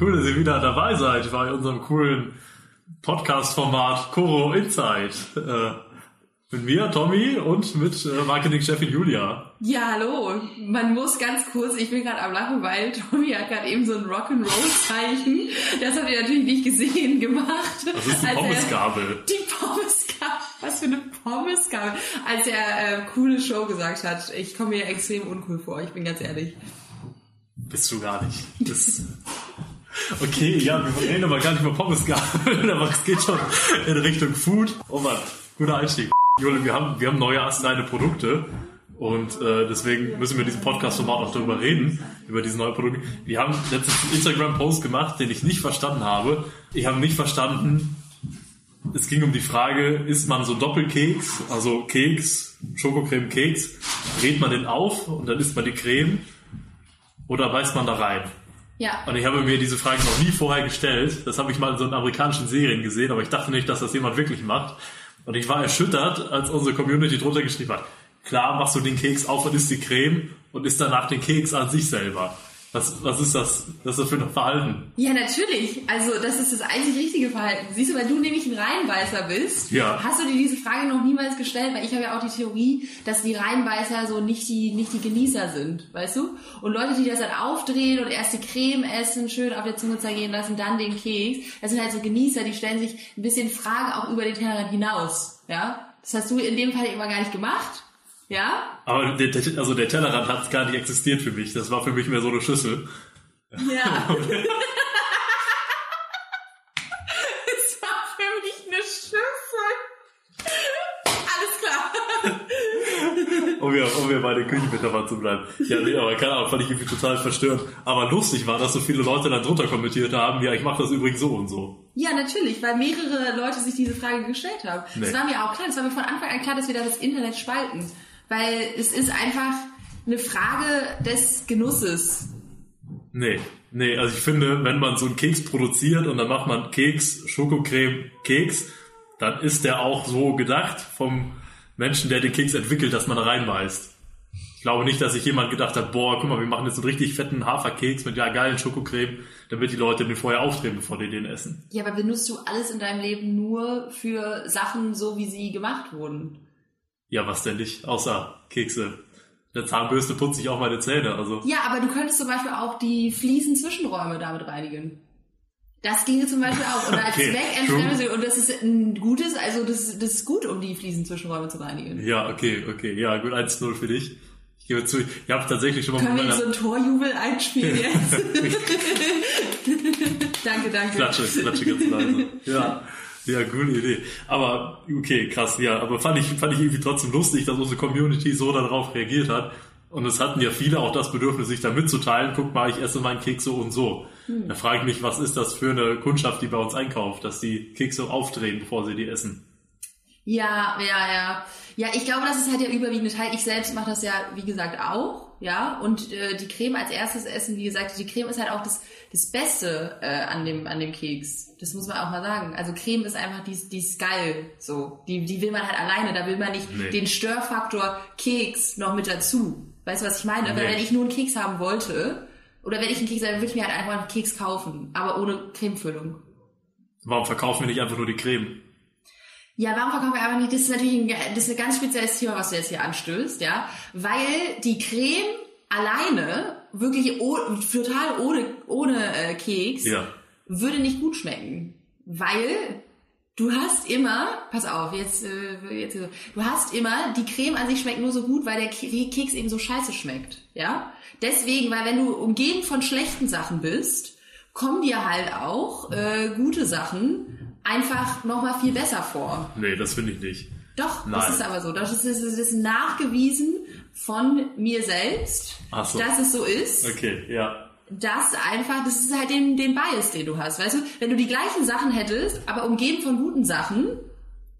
Cool, dass ihr wieder dabei seid bei unserem coolen Podcast-Format Koro Insight. Äh, mit mir, Tommy, und mit äh, Marketing-Chefin Julia. Ja, hallo. Man muss ganz kurz, ich bin gerade am Lachen, weil Tommy hat gerade eben so ein Rock'n'Roll-Zeichen. Das habt ihr natürlich nicht gesehen gemacht. Das ist die Pommesgabel. Die Pommesgabel. Was für eine Pommesgabel. Als er äh, coole Show gesagt hat. Ich komme mir extrem uncool vor, ich bin ganz ehrlich. Bist du gar nicht. Das okay, ja, wir reden aber gar nicht über Pommesgabel, aber es geht schon in Richtung Food. Oh Mann, guter Einstieg. Julia, wir haben, wir haben neue astreine Produkte. Und äh, deswegen müssen wir in diesem Podcast-Format auch darüber reden, über diese neuen Produkte. Wir haben letztens einen Instagram-Post gemacht, den ich nicht verstanden habe. Ich habe nicht verstanden, es ging um die Frage, isst man so Doppelkeks, also Keks, Schokocreme-Keks, dreht man den auf und dann isst man die Creme oder beißt man da rein? Ja. Und ich habe mir diese Frage noch nie vorher gestellt. Das habe ich mal in so einer amerikanischen Serien gesehen, aber ich dachte nicht, dass das jemand wirklich macht. Und ich war erschüttert, als unsere Community drunter geschrieben hat. Klar, machst du den Keks auf und isst die Creme und isst danach den Keks an sich selber. Was, was ist das? Was ist das für ein Verhalten? Ja, natürlich. Also das ist das einzig richtige Verhalten. Siehst du, weil du nämlich ein Reinbeißer bist, Ja. hast du dir diese Frage noch niemals gestellt, weil ich habe ja auch die Theorie, dass die Reinbeißer so nicht die, nicht die Genießer sind, weißt du? Und Leute, die das dann aufdrehen und erst die Creme essen, schön auf der Zunge zergehen lassen, dann den Keks, das sind halt so Genießer, die stellen sich ein bisschen Fragen auch über den Tellerrand hinaus, ja? Das hast du in dem Fall immer gar nicht gemacht, ja? Aber der, also der Tellerrand hat gar nicht existiert für mich. Das war für mich mehr so eine Schüssel. Ja. Es war für mich eine Schüssel. Alles klar. Um wir, um wir bei den Küchenmetaphern zu bleiben. Ja, nee, aber keine Ahnung, fand ich irgendwie total verstörend. Aber lustig war, dass so viele Leute dann drunter kommentiert haben, ja, ich mache das übrigens so und so. Ja, natürlich, weil mehrere Leute sich diese Frage gestellt haben. Nee. Es war mir auch klar, es war mir von Anfang an klar, dass wir da das Internet spalten. Weil es ist einfach eine Frage des Genusses. Nee, nee, also ich finde, wenn man so einen Keks produziert und dann macht man Keks, Schokocreme, Keks, dann ist der auch so gedacht vom Menschen, der den Keks entwickelt, dass man da reinbeißt. Ich glaube nicht, dass sich jemand gedacht hat, boah, guck mal, wir machen jetzt einen richtig fetten Haferkeks mit ja geilen Schokocreme, damit die Leute den vorher aufdrehen, bevor die den essen. Ja, aber benutzt du alles in deinem Leben nur für Sachen so, wie sie gemacht wurden? Ja, was denn nicht, außer Kekse. Der Zahnbürste putze ich auch meine Zähne, also. Ja, aber du könntest zum Beispiel auch die Fliesen-Zwischenräume damit reinigen. Das ginge zum Beispiel auch. Oder als Okay, Zweckentfremdung. Und das ist ein gutes, also das, das ist gut, um die Fliesen-Zwischenräume zu reinigen. Ja, okay, okay, ja, gut, 1-0 für dich. Ich gebe zu, ich habe tatsächlich schon mal Können wir meiner... so einen Torjubel einspielen jetzt? danke, danke. Klatsche, klatsche ganz leise. Ja, ja, coole Idee. Aber okay, krass, ja. Aber fand ich, fand ich irgendwie trotzdem lustig, dass unsere Community so darauf reagiert hat. Und es hatten ja viele auch das Bedürfnis, sich da mitzuteilen. Guck mal, ich esse meinen Keks so und so. Da frage ich mich, was ist das für eine Kundschaft, die bei uns einkauft, dass die Kekse aufdrehen, bevor sie die essen? Ja, ja, ja. Ja, ich glaube, das ist halt der überwiegende Teil. Ich selbst mache das ja, wie gesagt, auch. Ja, und äh, die Creme als erstes essen, wie gesagt, die Creme ist halt auch das, das Beste äh, an, dem, an dem Keks. Das muss man auch mal sagen. Also Creme ist einfach, die, die ist geil. So. Die, die will man halt alleine. Da will man nicht Nee. den Störfaktor Keks noch mit dazu. Weißt du, was ich meine? Weil Nee. wenn ich nur einen Keks haben wollte, oder wenn ich einen Keks habe, würde ich mir halt einfach einen Keks kaufen. Aber ohne Cremefüllung. Warum verkaufen wir nicht einfach nur die Creme? Ja, warum verkaufen wir einfach nicht? Das ist natürlich ein, das ist ein ganz spezielles Thema, was du jetzt hier anstößt, ja. Weil die Creme alleine, wirklich oh, total ohne, ohne äh, Keks, Ja. würde nicht gut schmecken. Weil du hast immer, pass auf, jetzt, äh, jetzt du hast immer, die Creme an sich schmeckt nur so gut, weil der Ke- Keks eben so scheiße schmeckt, ja. Deswegen, weil wenn du umgeben von schlechten Sachen bist, kommen dir halt auch äh, gute Sachen einfach nochmal viel besser vor. Nee, das finde ich nicht. Doch, Nein. das ist aber so. Das ist, das ist, das ist nachgewiesen von mir selbst, so. dass es so ist. Okay, ja. Das einfach, das ist halt den, den Bias, den du hast. Weißt du, wenn du die gleichen Sachen hättest, aber umgeben von guten Sachen,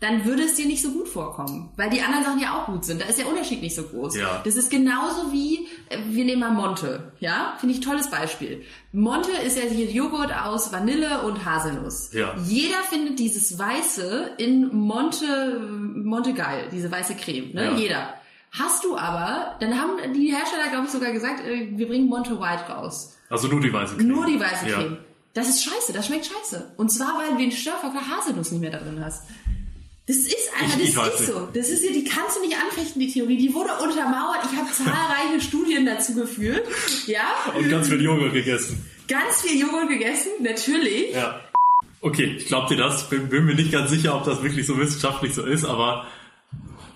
dann würde es dir nicht so gut vorkommen. Weil die anderen Sachen ja auch gut sind. Da ist der Unterschied nicht so groß. Ja. Das ist genauso wie, äh, wir nehmen mal Monte. Ja, finde ich tolles Beispiel. Monte ist ja hier Joghurt aus Vanille und Haselnuss. Ja. Jeder findet dieses Weiße in Monte, Monte geil, diese weiße Creme. Ne? Ja. Jeder. Hast du aber, dann haben die Hersteller, glaube ich, sogar gesagt, äh, wir bringen Monte White raus. Also nur die weiße Creme. Nur die weiße Ja. Creme. Das ist scheiße, das schmeckt scheiße. Und zwar, weil du den Störfaktor Haselnuss nicht mehr da drin hast. Das ist einfach, Ich- ich das weiß ist nicht. so. Das ist ja, die kannst du nicht anfechten, die Theorie. Die wurde untermauert. Ich habe zahlreiche Studien dazu geführt. Ja, Und ganz viel Joghurt gegessen. ganz viel Joghurt gegessen, natürlich. Ja. Okay, ich glaube dir das. Bin, bin mir nicht ganz sicher, ob das wirklich so wissenschaftlich so ist, aber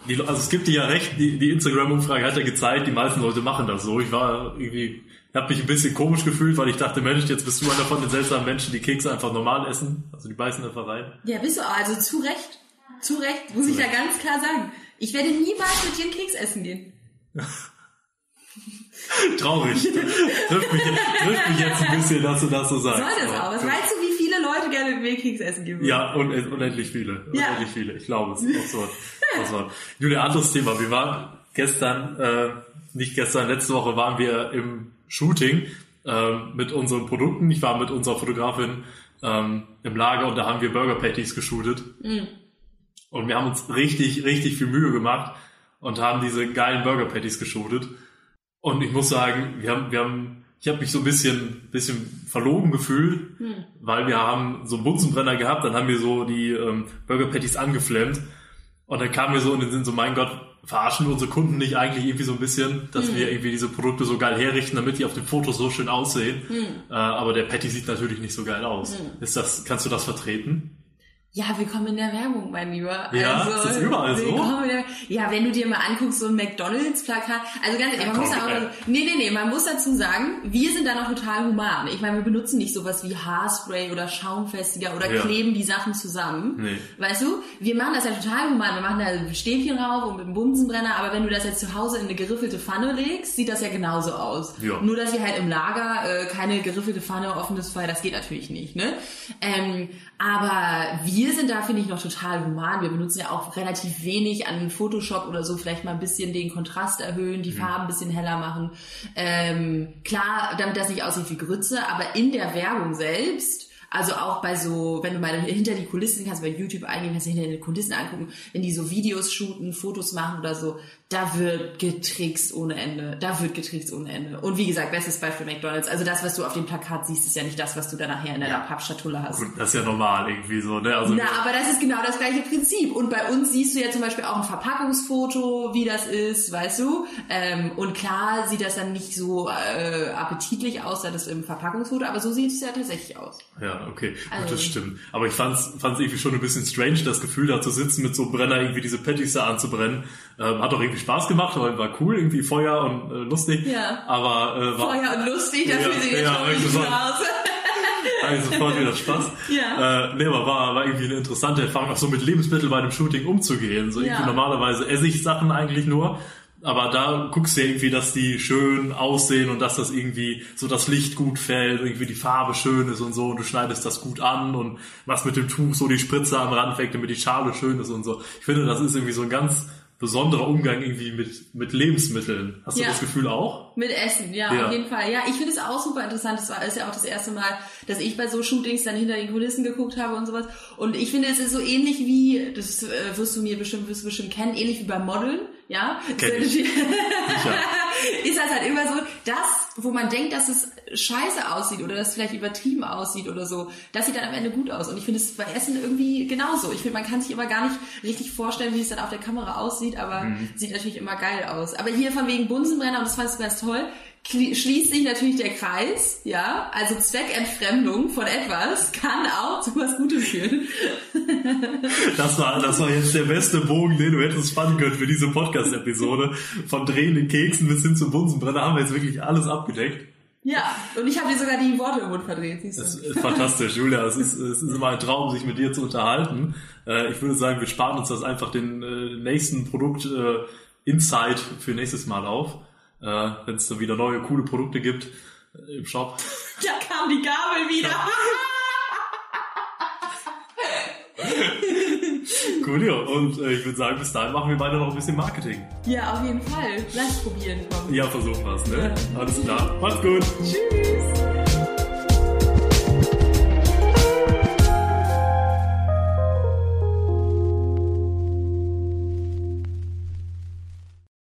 die, also es gibt dir ja recht, die, die Instagram-Umfrage hat ja gezeigt, die meisten Leute machen das so. Ich war irgendwie, habe mich ein bisschen komisch gefühlt, weil ich dachte, Mensch, jetzt bist du einer von den seltsamen Menschen, die Kekse einfach normal essen. Also die beißen einfach rein. Ja, bist du. Also zu Recht. Zu Recht, muss ich da ganz klar sagen. Ich werde niemals mit dir einen Keks essen gehen. Traurig. trifft, mich, trifft mich jetzt ein bisschen, dass du das so sagst. Soll das auch? Was meinst du, wie gerne mit mir Keks essen gehen würden? Ja, un unendlich viele. Ja. Unendlich viele. Ich glaube es. Auch so. Auch so. Julia, anderes Thema. Wir waren gestern, äh, nicht gestern, letzte Woche waren wir im Shooting ähm, mit unseren Produkten. Ich war mit unserer Fotografin ähm, im Lager und da haben wir Burger Patties geshootet. Und wir haben uns richtig, richtig viel Mühe gemacht und haben diese geilen Burger Patties geshootet. Und ich muss sagen, wir haben, wir haben, ich habe mich so ein bisschen, bisschen verlogen gefühlt, weil wir haben so einen Bunsenbrenner gehabt, dann haben wir so die ähm, Burger Patties angeflammt und dann kam mir so in den Sinn so, mein Gott, verarschen wir unsere Kunden nicht eigentlich irgendwie so ein bisschen, dass wir irgendwie diese Produkte so geil herrichten, damit die auf den Fotos so schön aussehen. Äh, aber der Patty sieht natürlich nicht so geil aus. Ist das, kannst du das vertreten? Ja, willkommen in der Werbung, mein Lieber. Ja, ist das überall so? der, ja, wenn du dir mal anguckst, so ein McDonalds-Plakat, also ganz ehrlich, man muss auch, ey. nee, nee, nee, man muss dazu sagen, wir sind da noch total human. Ich meine, wir benutzen nicht sowas wie Haarspray oder Schaumfestiger oder Ja. kleben die Sachen zusammen. Nee. Weißt du, wir machen das ja total human. Wir machen da Stäbchen rauf und mit dem Bunsenbrenner, aber wenn du das jetzt zu Hause in eine geriffelte Pfanne legst, sieht das ja genauso aus. Ja. Nur, dass wir halt im Lager äh, keine geriffelte Pfanne, offenes Feuer, das geht natürlich nicht, ne? Ähm, aber wir sind da, finde ich, noch total human. Wir benutzen ja auch relativ wenig an Photoshop oder so, vielleicht mal ein bisschen den Kontrast erhöhen, die Farben ein bisschen heller machen. Ähm, klar, damit das nicht aussieht wie Grütze, aber in der Werbung selbst also auch bei so, wenn du mal hinter die Kulissen kannst, bei YouTube eingehen, kannst du hinter die Kulissen angucken, wenn die so Videos shooten, Fotos machen oder so, da wird getrickst ohne Ende. Da wird getrickst ohne Ende. Und wie gesagt, bestes Beispiel McDonalds. Also das, was du auf dem Plakat siehst, ist ja nicht das, was du dann nachher in deiner Pappschatulle hast. Gut, das ist ja normal irgendwie so, ne? Also, Na, aber das ist genau das gleiche Prinzip. Und bei uns siehst du ja zum Beispiel auch ein Verpackungsfoto, wie das ist, weißt du? Ähm, und klar sieht das dann nicht so äh, appetitlich aus, da das im Verpackungsfoto, aber so sieht es ja tatsächlich aus. Ja, okay, Also- gut, das stimmt. Aber ich fand's, fand's irgendwie schon ein bisschen strange, das Gefühl da zu sitzen, mit so einem Brenner irgendwie diese Patties da anzubrennen. Ähm, hat auch irgendwie Spaß gemacht, aber war cool, irgendwie Feuer und äh, lustig. Ja. Aber äh, war Feuer und lustig, da Ja, fühlt sich jetzt ja, schon so. raus. also sofort wieder Spaß. Ja. Äh, nee, aber war, war irgendwie eine interessante Erfahrung, auch so mit Lebensmitteln bei einem Shooting umzugehen. So irgendwie Ja. normalerweise esse ich Sachen eigentlich nur. Aber da guckst du ja irgendwie, dass die schön aussehen und dass das irgendwie so das Licht gut fällt, irgendwie die Farbe schön ist und so und du schneidest das gut an und machst mit dem Tuch so die Spritze am Rand weg, damit die Schale schön ist und so. Ich finde, das ist irgendwie so ein ganz besonderer Umgang irgendwie mit, mit Lebensmitteln. Hast du Ja. das Gefühl auch? Mit Essen, ja, Ja. auf jeden Fall. Ja, ich finde es auch super interessant. Das war ist ja auch das erste Mal, dass ich bei so Shootings dann hinter den Kulissen geguckt habe und sowas. Und ich finde, es ist so ähnlich wie, das äh, wirst du mir bestimmt, wirst du bestimmt kennen, ähnlich wie beim Modeln, ja. Ist das halt immer so, das, wo man denkt, dass es scheiße aussieht oder dass es vielleicht übertrieben aussieht oder so, das sieht dann am Ende gut aus. Und ich finde es bei Essen irgendwie genauso. Ich finde, man kann sich immer gar nicht richtig vorstellen, wie es dann auf der Kamera aussieht, aber Mhm. sieht natürlich immer geil aus. Aber hier von wegen Bunsenbrenner, und das fand ich ganz toll, schließt sich natürlich der Kreis, ja, also Zweckentfremdung von etwas kann auch zu was Gutem führen. Das war, das war jetzt der beste Bogen, den du hättest spannen können für diese Podcast-Episode. Von drehenden Keksen bis hin zum Bunsenbrenner haben wir jetzt wirklich alles abgedeckt. Ja, und ich habe dir sogar die Worte im Mund verdreht, siehst du. Das ist fantastisch, Julia. Es ist, es ist immer ein Traum, sich mit dir zu unterhalten. Äh, ich würde sagen, wir sparen uns das einfach den äh, nächsten Produkt äh, Insight für nächstes Mal auf. Äh, Wenn es dann wieder neue, coole Produkte gibt äh, im Shop. Da kam die Gabel wieder. Cool, ja. Und äh, ich würde sagen, bis dahin machen wir beide noch ein bisschen Marketing. Ja, auf jeden Fall. Lass probieren, komm. Ja, versuchen wir es, ne? Alles klar. Macht's gut. Tschüss.